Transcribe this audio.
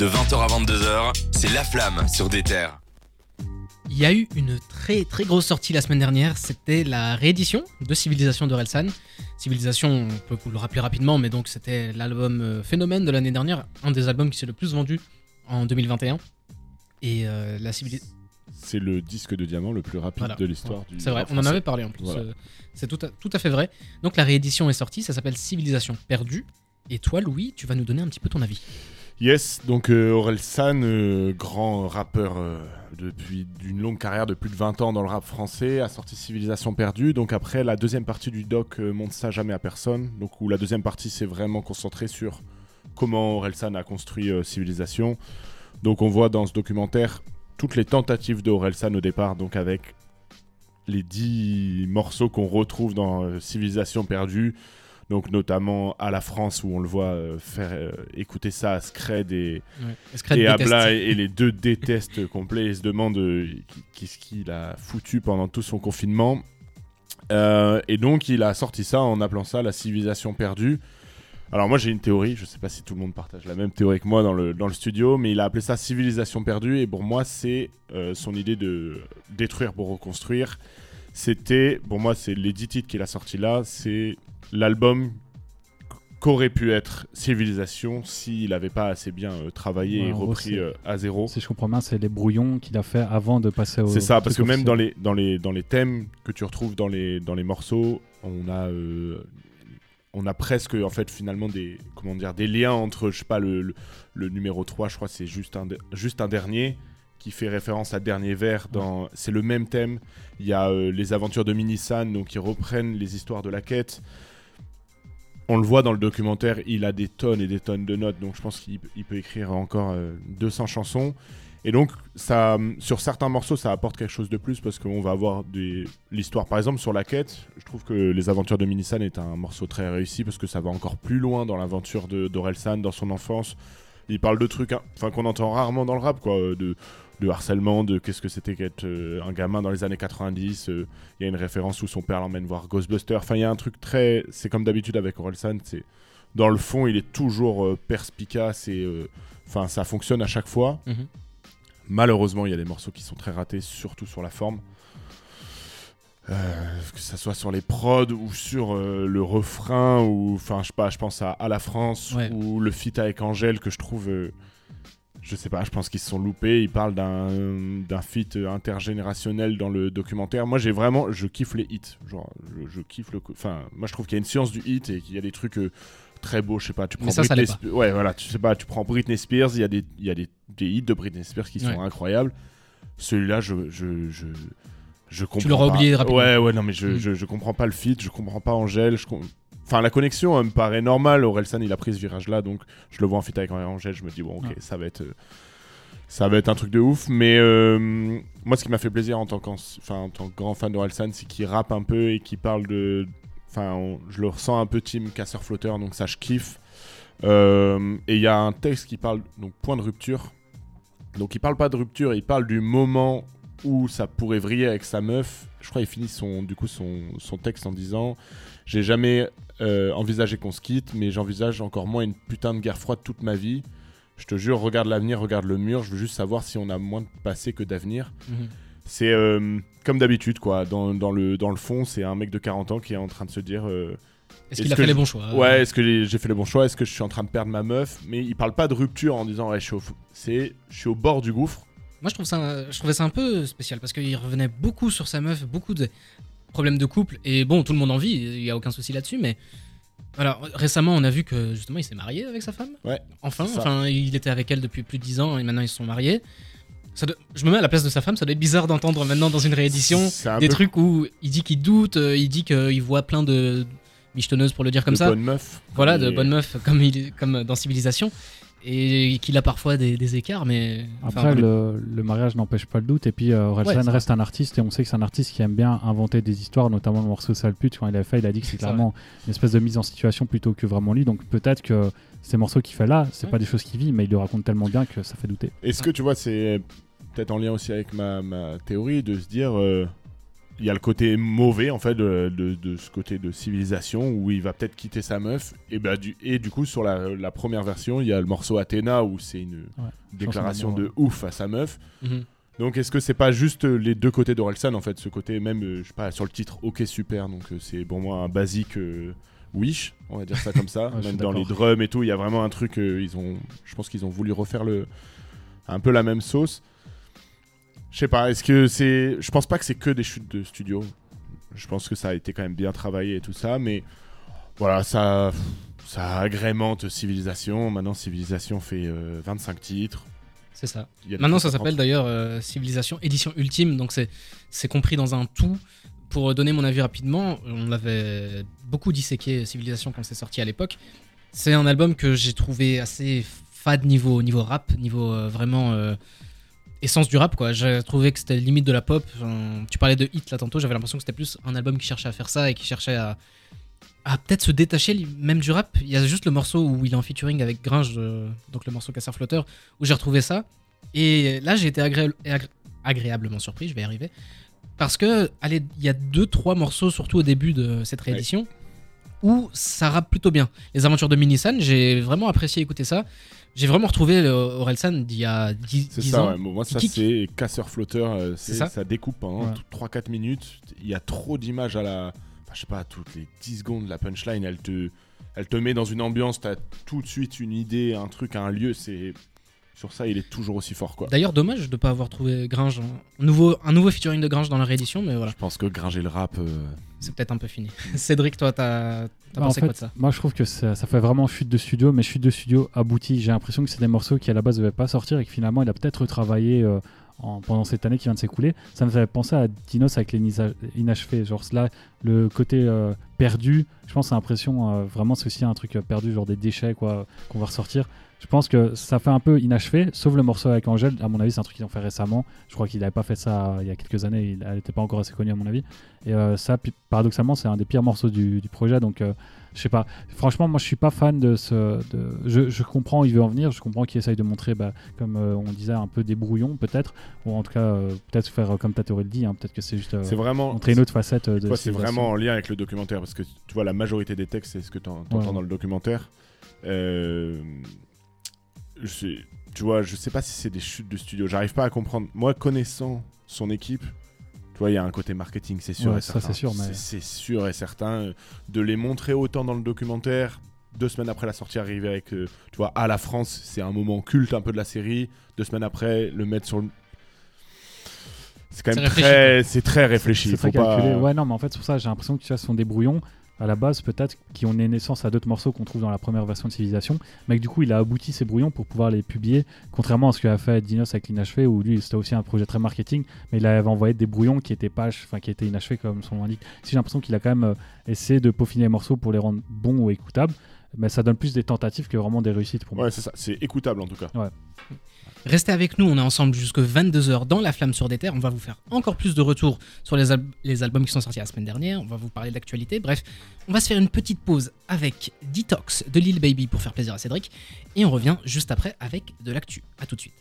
De 20h à 22h, c'est La Flamme sur des terres. Il y a eu une très très grosse sortie la semaine dernière, c'était la réédition de Civilisation de Relsan. Civilisation, on peut vous le rappeler rapidement, mais donc c'était l'album euh, Phénomène de l'année dernière, un des albums qui s'est le plus vendu en 2021. Et euh, la civilisation. C'est le disque de diamant le plus rapide Voilà. de l'histoire du. C'est vrai, on en avait parlé en plus. Voilà. euh, C'est tout à, tout à fait vrai. Donc la réédition est sortie, ça s'appelle Civilisation perdue. Et toi, Louis, tu vas nous donner un petit peu ton avis. Yes, donc euh, Aurel San, euh, grand rappeur euh, depuis d'une longue carrière de plus de 20 ans dans le rap français, a sorti Civilisation perdue. Donc après, la deuxième partie du doc euh, montre ça jamais à personne. Donc où la deuxième partie s'est vraiment concentrée sur comment Aurel San a construit Civilisation. Donc on voit dans ce documentaire toutes les tentatives d'Aurel San au départ, donc avec les 10 morceaux qu'on retrouve dans Civilisation perdue. Donc notamment à la France où on le voit euh, faire euh, écouter ça à Scred et, Scred et. Abla et, et les deux détestent complet et se demandent euh, qu'est-ce qu'il a foutu pendant tout son confinement. Euh, et donc il a sorti ça en appelant ça la civilisation perdue. Alors moi j'ai une théorie, je sais pas si tout le monde partage la même théorie que moi dans le, dans le studio, mais il a appelé ça civilisation perdue et pour moi c'est son idée de détruire pour reconstruire. C'était, pour moi c'est les 10 titres qu'il a sortis là, c'est l'album qu'aurait pu être Civilisation s'il n'avait pas assez bien euh, travaillé Ouais, et gros, repris euh, à zéro. Si je comprends bien, c'est les brouillons qu'il a fait avant de passer au. C'est ça, parce que même dans les, dans, les, dans les thèmes que tu retrouves dans les, dans les morceaux, on a, euh, on a presque, en fait, finalement, des, comment dire, des liens entre, je sais pas, le, le, le numéro 3, je crois, c'est juste un, de- juste un dernier qui fait référence à Dernier Vers. Dans, c'est le même thème. Il y a euh, les aventures de Minisan, donc qui reprennent les histoires de la quête. On le voit dans le documentaire, il a des tonnes et des tonnes de notes, donc je pense qu'il il peut écrire encore euh, 200 chansons. Et donc, ça, sur certains morceaux, ça apporte quelque chose de plus parce qu'on va avoir des... l'histoire. Par exemple, sur la quête, je trouve que Les Aventures de Minisan est un morceau très réussi parce que ça va encore plus loin dans l'aventure d'Orelsan, dans son enfance. Il parle de trucs hein, enfin, qu'on entend rarement dans le rap, quoi, euh, de, de harcèlement, de qu'est-ce que c'était qu'être euh, un gamin dans les années 90. euh, Il y a une référence où son père l'emmène voir Ghostbusters. Enfin, il y a un truc très. C'est comme d'habitude avec Orelsan, c'est. Dans le fond, il est toujours euh, perspicace et. Enfin, ça fonctionne à chaque fois. Mhm. Malheureusement, il y a des morceaux qui sont très ratés, surtout sur la forme. Que ça soit sur les prods ou sur le refrain ou enfin je sais pas je pense à à la France Ouais. ou le feat avec Angèle que je trouve je sais pas je pense qu'ils se sont loupés ils parlent d'un feat intergénérationnel dans le documentaire moi j'ai vraiment je kiffe les hits genre je, je kiffe le enfin moi je trouve qu'il y a une science du hit et qu'il y a des trucs euh, très beaux je sais pas tu prends ça, Britney l'est pas. Spe- ouais voilà tu sais pas tu prends Britney Spears il y a des y a des, des hits de Britney Spears qui sont incroyables celui-là je je, je je comprends l'auras pas. oublié rapidement. Ouais, ouais, non, mais je, Mm. je, je comprends pas le feat, je comprends pas Angèle. Je com- Enfin, la connexion elle me paraît normale. Orelsan, il a pris ce virage-là, donc je le vois en feat avec Angèle. Je me dis, bon, ok, Ouais. ça va être. euh, Ça va être un truc de ouf, mais euh, moi ce qui m'a fait plaisir en tant, enfin, en tant que grand fan d'Orelsan, c'est qu'il rappe un peu et qu'il parle de. Enfin, on- je le ressens un peu team casseur-flotteur, donc ça je kiffe. Euh, et il y a un texte qui parle, donc point de rupture. Donc il parle pas de rupture, il parle du moment où ça pourrait vriller avec sa meuf. Je crois qu'il finit son, du coup, son, son texte en disant J'ai jamais euh, envisagé qu'on se quitte, mais j'envisage encore moins une putain de guerre froide toute ma vie. Je te jure, regarde l'avenir, regarde le mur. Je veux juste savoir si on a moins de passé que d'avenir. Mhm. C'est euh, comme d'habitude, quoi. Dans, dans le, dans le fond, c'est un mec de 40 ans qui est en train de se dire euh, Est-ce Est-ce qu'il a fait les bons choix Ouais, est-ce que j'ai- fait le bon choix? Est-ce que je suis en train de perdre ma meuf? Mais il parle pas de rupture en disant ouais, je suis au, c'est, je suis au bord du gouffre. Moi, je, trouve ça, je trouvais ça un peu spécial parce qu'il revenait beaucoup sur sa meuf, beaucoup de problèmes de couple. Et bon, tout le monde en vit, il n'y a aucun souci là-dessus. Mais alors, récemment, on a vu que justement, il s'est marié avec sa femme. Ouais, Enfin, enfin, il était avec elle depuis plus de 10 ans et maintenant ils se sont mariés. Ça doit- Je me mets à la place de sa femme, ça doit être bizarre d'entendre maintenant dans une réédition un des peu trucs où il dit qu'il doute, euh, il dit qu'il voit plein de michetonneuses pour le dire comme de ça. bonne meuf. Voilà, de bonnes meufs comme, il, comme dans Civilisation. Et qu'il a parfois des, des écarts, mais. Après, le, le mariage n'empêche pas le doute. Et puis, euh, Orelsan Ouais, reste un artiste et on sait que c'est un artiste qui aime bien inventer des histoires, notamment le morceau Sale pute. Quand il a fait, il a dit que c'est C'est clairement une espèce de mise en situation plutôt que vraiment lui. Donc peut-être que ces morceaux qu'il fait là, c'est Ouais. pas des choses qu'il vit, mais il le raconte tellement bien que ça fait douter. Est-ce que tu vois, c'est peut-être en lien aussi avec ma, ma théorie de se dire euh, il y a le côté mauvais en fait de, de- de ce côté de civilisation où il va peut-être quitter sa meuf. Et bah du et du coup sur la, la première version il y a le morceau Athéna où c'est une déclaration de ouf à sa meuf. Mhm. donc est-ce que c'est pas juste euh, les deux côtés d'Orelsan en fait ce côté même euh, je sais pas sur le titre ok super donc euh, c'est pour moi un basique euh, Wish on va dire ça comme ça. Ouais, même dans les drums et tout il y a vraiment un truc euh, ils ont je pense qu'ils ont voulu refaire le un peu la même sauce je sais pas est-ce que c'est je pense pas que c'est que des chutes de studio je pense que ça a été quand même bien travaillé et tout ça mais voilà ça ça agrémente civilisation maintenant civilisation fait euh, 25 titres C'est ça. Maintenant, ça s'appelle d'ailleurs euh, Civilisation Édition Ultime, donc c'est c'est compris dans un tout. Pour donner mon avis rapidement, on l'avait beaucoup disséqué Civilisation quand c'est sorti à l'époque. C'est un album que j'ai trouvé assez fade niveau, niveau rap, niveau euh, vraiment euh, essence du rap. quoi. J'ai trouvé que c'était limite de la pop. Tu parlais de hit là tantôt, j'avais l'impression que c'était plus un album qui cherchait à faire ça et qui cherchait à, à peut-être se détacher même du rap. Il y a juste le morceau où il est en featuring avec Gringe, euh, donc le morceau Casseur Flotteur, où j'ai retrouvé ça. Et là, j'ai été agré- agré- agréablement surpris, je vais y arriver. Parce que, allez, il y a deux, trois morceaux, surtout au début de cette réédition, où ça rappe plutôt bien. Les aventures de Minisan, j'ai vraiment apprécié écouter ça. J'ai vraiment retrouvé le Orelsan d'il y a 10, C'est 10 ça, ans. ouais. Bon, moi ça c'est casseur-flotteur, euh, c'est C'est ça. ça. découpe Ouais. 3-4 minutes. Il y a trop d'images à la. Enfin, je sais pas, toutes les 10 secondes, la punchline, elle te, elle te met dans une ambiance, t'as tout de suite une idée, un truc, un lieu. C'est Sur ça, il est toujours aussi fort, quoi. D'ailleurs, dommage de ne pas avoir trouvé Gringe. Un nouveau, un nouveau featuring de Gringe dans la réédition, mais voilà, Je pense que Gringer le rap. euh, c'est peut-être un peu fini. Cédric, toi, t'as Bah, en pensé quoi de ça? Moi, je trouve que ça, ça fait vraiment chute de studio, mais chute de studio aboutie. J'ai l'impression que c'est des morceaux qui, à la base, ne devaient pas sortir et que finalement, il a peut-être retravaillé euh, en- pendant cette année qui vient de s'écouler. Ça me fait penser à Dinos avec les inachevés. Genre, là, le côté euh, perdu, je pense, c'est l'impression euh, vraiment, c'est aussi un truc euh, perdu, genre des déchets, quoi, qu'on va ressortir. Je pense que ça fait un peu inachevé, sauf le morceau avec Angèle. À mon avis, c'est un truc qu'ils ont fait récemment. Je crois qu'il n'avait pas fait ça euh, il y a quelques années. Il- n'était pas encore assez connue, à mon avis. Et ça, paradoxalement, c'est un des pires morceaux du, du projet. Donc, je sais pas. Franchement, moi, je suis pas fan de ce. de- Je, je comprends où il veut en venir. Je comprends qu'il essaye de montrer, bah, comme euh, on disait, un peu des brouillons, peut-être. Ou en tout cas, euh, peut-être faire euh, comme Tatoré le dit. hein, peut-être que c'est juste c'est vraiment. montrer une autre facette de. C'est. Vraiment en lien avec le documentaire parce que tu vois la majorité des textes, c'est ce que tu entends Ouais. dans le documentaire. Euh, je sais- tu vois, je sais pas si c'est des chutes de studio. J'arrive pas à comprendre. Moi, connaissant son équipe, tu vois, il y a un côté marketing, c'est sûr Ouais, et ça, certain. c'est sûr, mais- C'est- sûr et certain de les montrer autant dans le documentaire. Deux semaines après la sortie, arriver avec, euh, tu vois, à la France, c'est un moment culte un peu de la série. Deux semaines après, le mettre sur le. C'est quand même très, c'est très réfléchi. C'est très Faut pas- calculé. Ouais, non, mais en fait, c'est pour ça, j'ai l'impression que tu vois, ce sont des brouillons à la base, peut-être, qui ont naissance à d'autres morceaux qu'on trouve dans la première version de Civilisation, mais que du coup, il a abouti ces brouillons pour pouvoir les publier, contrairement à ce qu'a fait Dinos avec l'inachevé, où lui, c'était aussi un projet très marketing, mais il avait envoyé des brouillons qui étaient pas, enfin, qui étaient inachevés, comme son nom l'indique. Si j'ai l'impression qu'il a quand même euh, essayé de peaufiner les morceaux pour les rendre bons ou écoutables, mais ça donne plus des tentatives que vraiment des réussites pour moi. Ouais, c'est ça. C'est écoutable en tout cas. Restez avec nous, on est ensemble jusque 22h dans La Flamme sur des Terres. On va vous faire encore plus de retours sur les, al- les albums qui sont sortis la semaine dernière. On va vous parler d'actualité. Bref, on va se faire une petite pause avec Detox de Lil Baby pour faire plaisir à Cédric. Et on revient juste après avec de l'actu. A tout de suite.